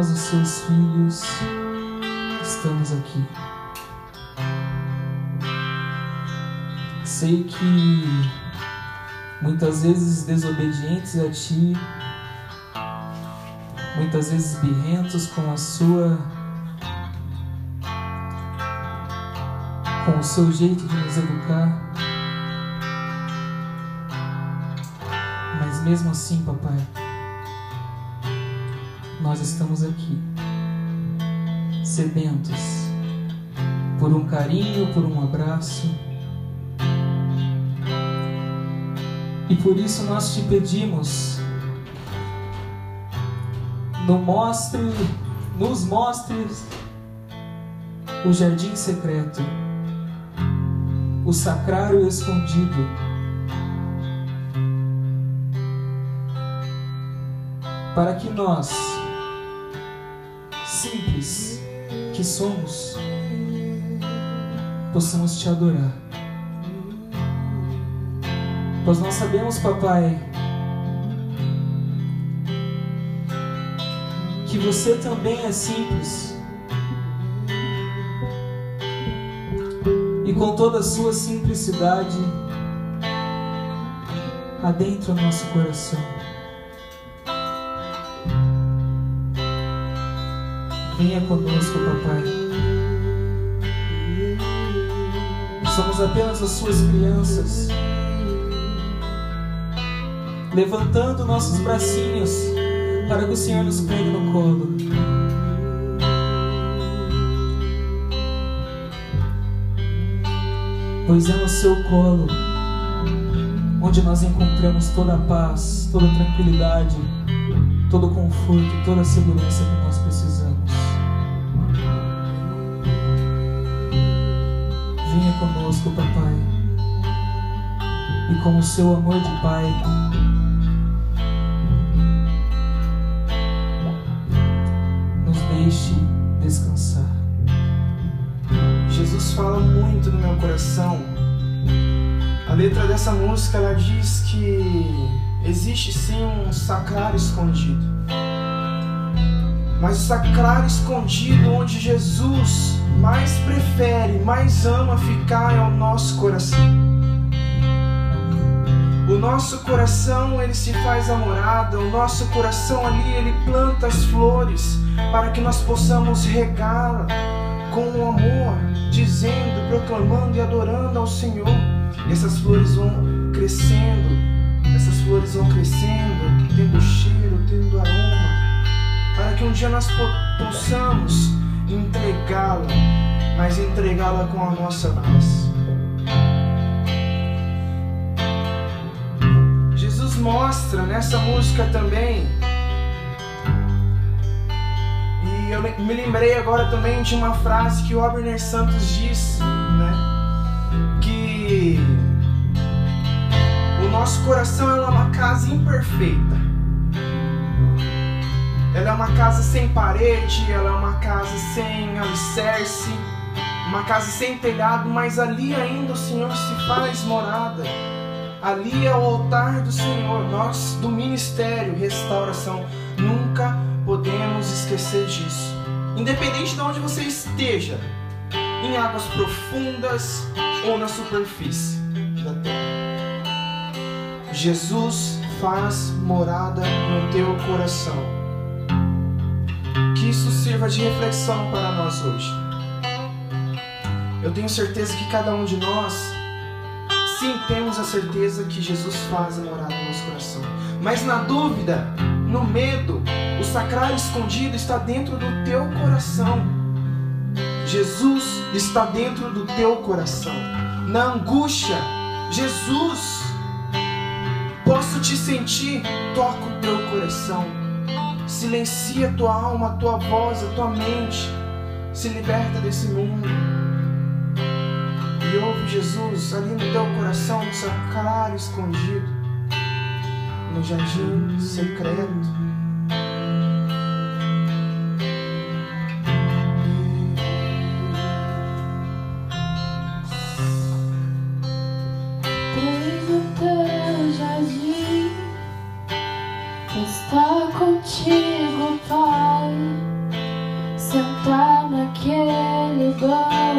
nós, os seus filhos, estamos aqui. Sei que muitas vezes desobedientes a Ti, muitas vezes birrentos com a Sua. com o seu jeito de nos educar. Mas mesmo assim, papai, nós estamos aqui, sedentos por um carinho, por um abraço. E por isso nós te pedimos, no mostre, nos mostres o jardim secreto, o sacrário escondido para que nós, que somos, possamos te adorar. Pois nós sabemos, papai, que você também é simples. E com toda a sua simplicidade, adentra o nosso coração. Venha conosco, papai. Somos apenas as suas crianças, levantando nossos bracinhos para que o Senhor nos pegue no colo. Pois é no seu colo onde nós encontramos toda a paz, toda a tranquilidade, todo o conforto, toda a segurança que nós precisamos. Venha conosco, papai. E com o seu amor de pai, nos deixe descansar. Jesus fala muito no meu coração. A letra dessa música ela diz que existe sim um sacrário escondido. Mas sacrário escondido onde Jesus mais prefere, mais ama ficar é o nosso coração. O nosso coração ele se faz a morada, o nosso coração ali ele planta as flores para que nós possamos regá-la com o amor, dizendo, proclamando e adorando ao Senhor. E essas flores vão crescendo, essas flores vão crescendo, tendo cheiro, tendo aroma, que um dia nós possamos entregá-la, mas entregá-la com a nossa paz. Jesus mostra nessa música também, e eu me lembrei agora também de uma frase que o Abner Santos diz, né? Que o nosso coração é uma casa imperfeita ela é uma casa sem parede, ela é uma casa sem alicerce, uma casa sem telhado, mas ali ainda o Senhor se faz morada. Ali é o altar do Senhor, nós do ministério Restauração nunca podemos esquecer disso. Independente de onde você esteja, em águas profundas ou na superfície da terra. Jesus faz morada no teu coração que isso sirva de reflexão para nós hoje. Eu tenho certeza que cada um de nós, sim, temos a certeza que Jesus faz a morada no nosso coração. Mas na dúvida, no medo, o sacrário escondido está dentro do teu coração. Jesus está dentro do teu coração. Na angústia, Jesus, posso te sentir, toca o teu coração Silencia a tua alma, a tua voz, a tua mente. Se liberta desse mundo. E ouve Jesus ali no teu coração, no sacrário escondido, no jardim secreto. sentar naquele banco.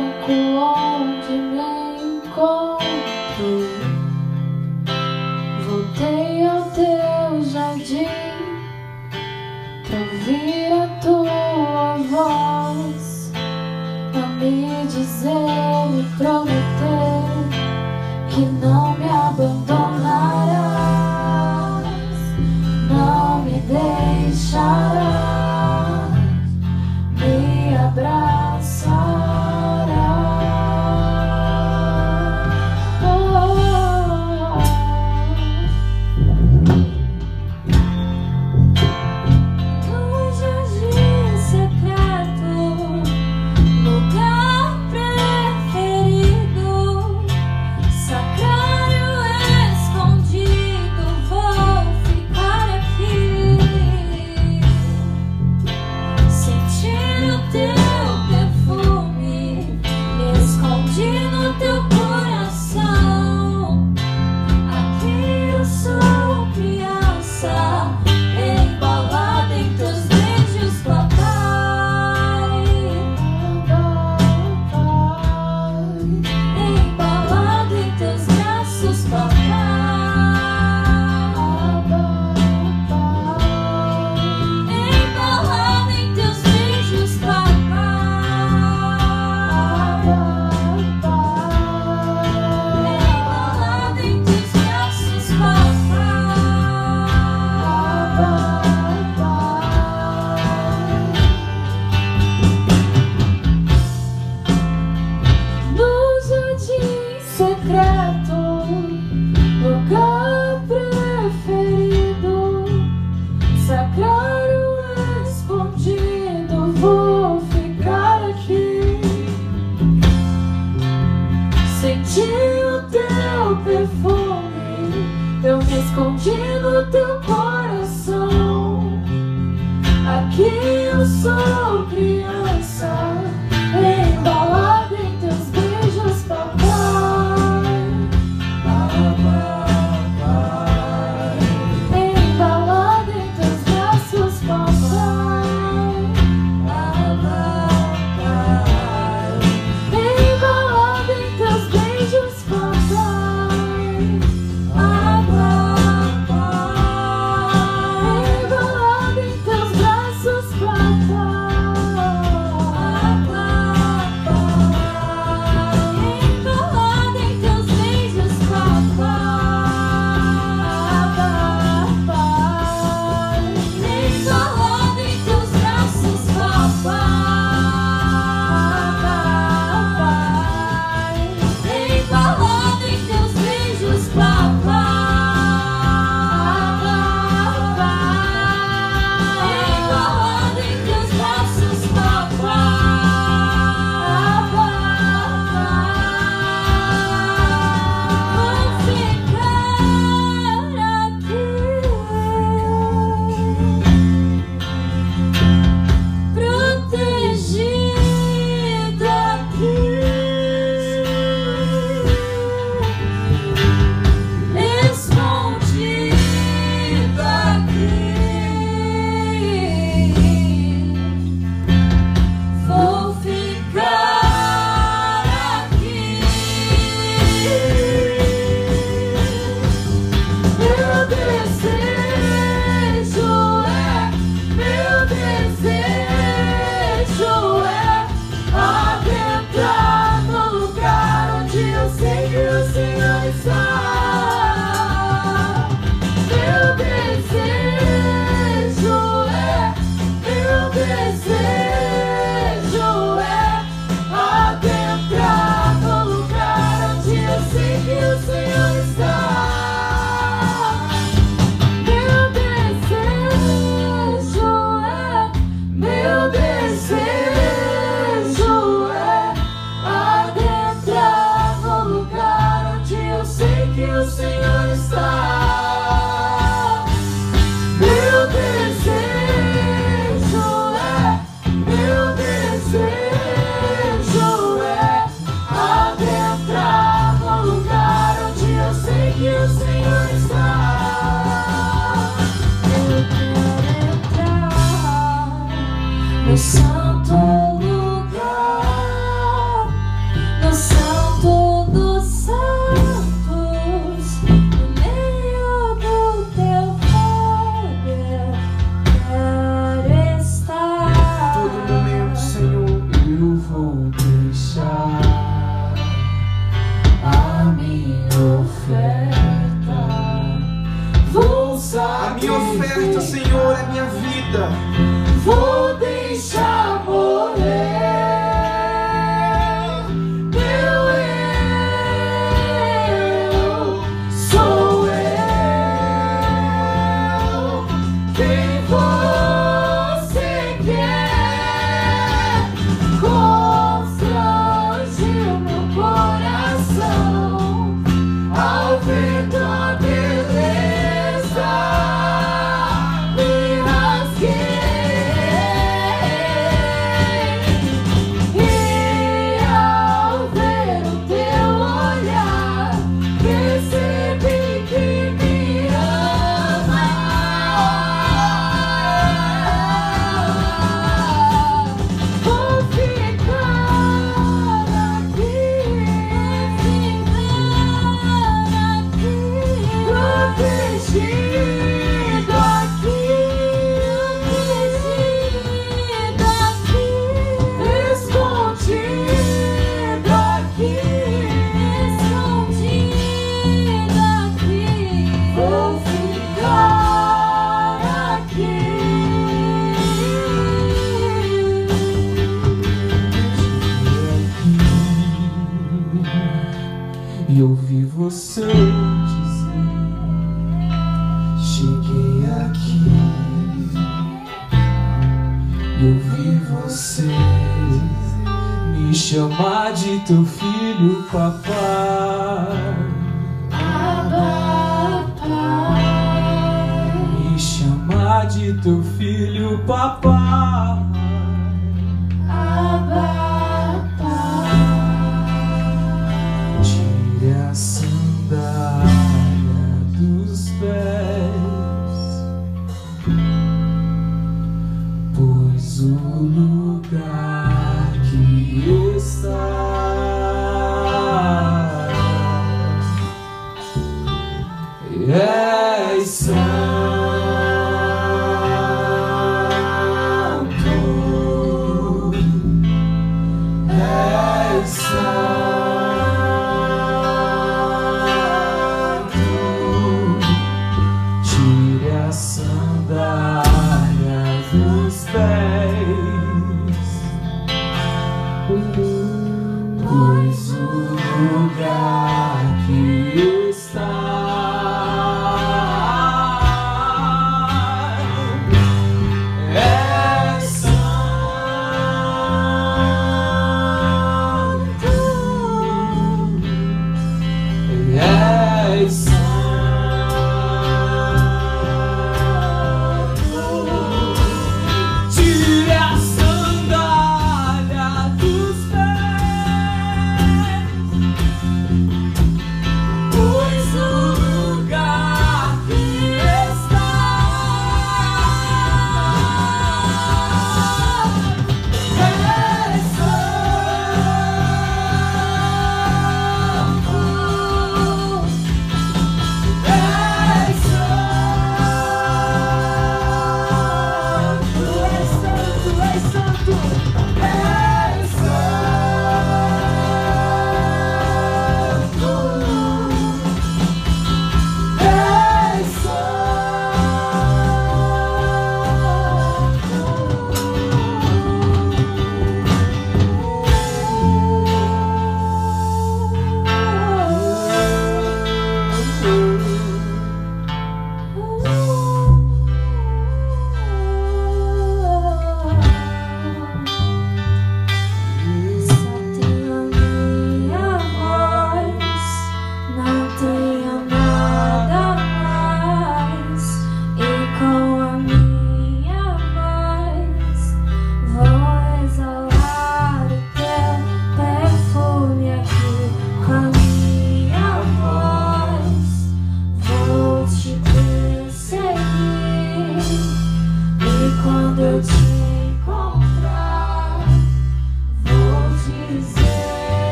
sei. Cheguei aqui e ouvi você me chamar de teu filho, papai. Ah. Me chamar de teu filho, papai.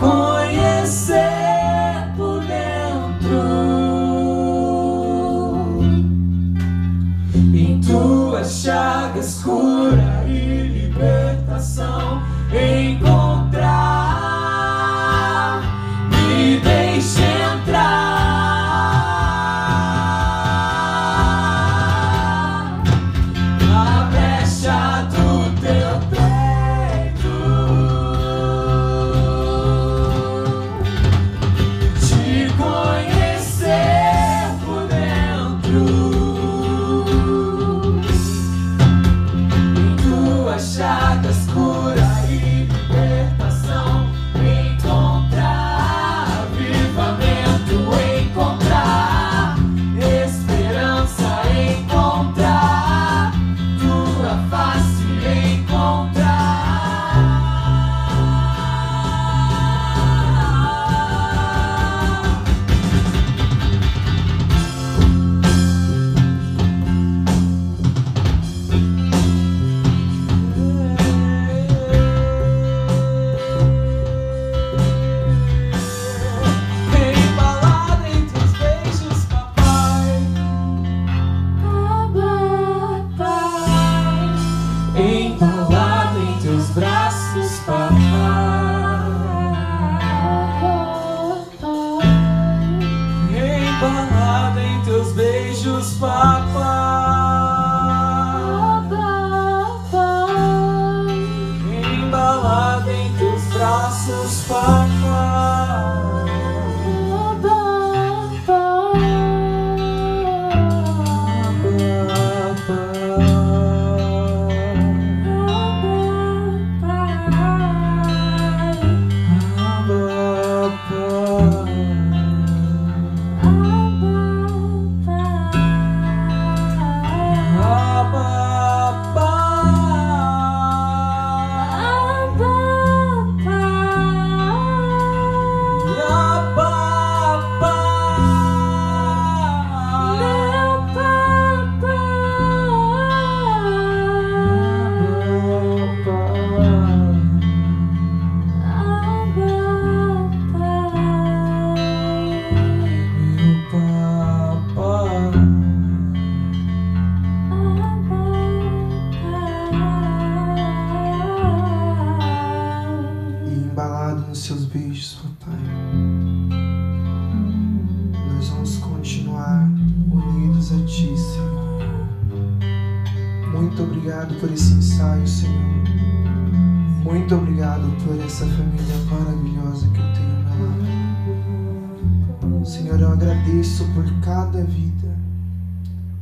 conhecer por dentro em tuas chaves. spot.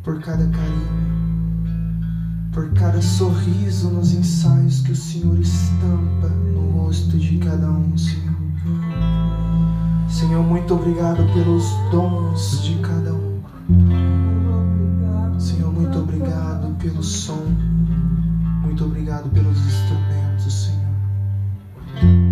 por cada carinho, por cada sorriso nos ensaios que o Senhor estampa no rosto de cada um, Senhor. Senhor, muito obrigado pelos dons de cada um. Senhor, muito obrigado pelo som. Muito obrigado pelos instrumentos, Senhor.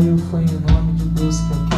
Pai, foi em nome de Deus que eu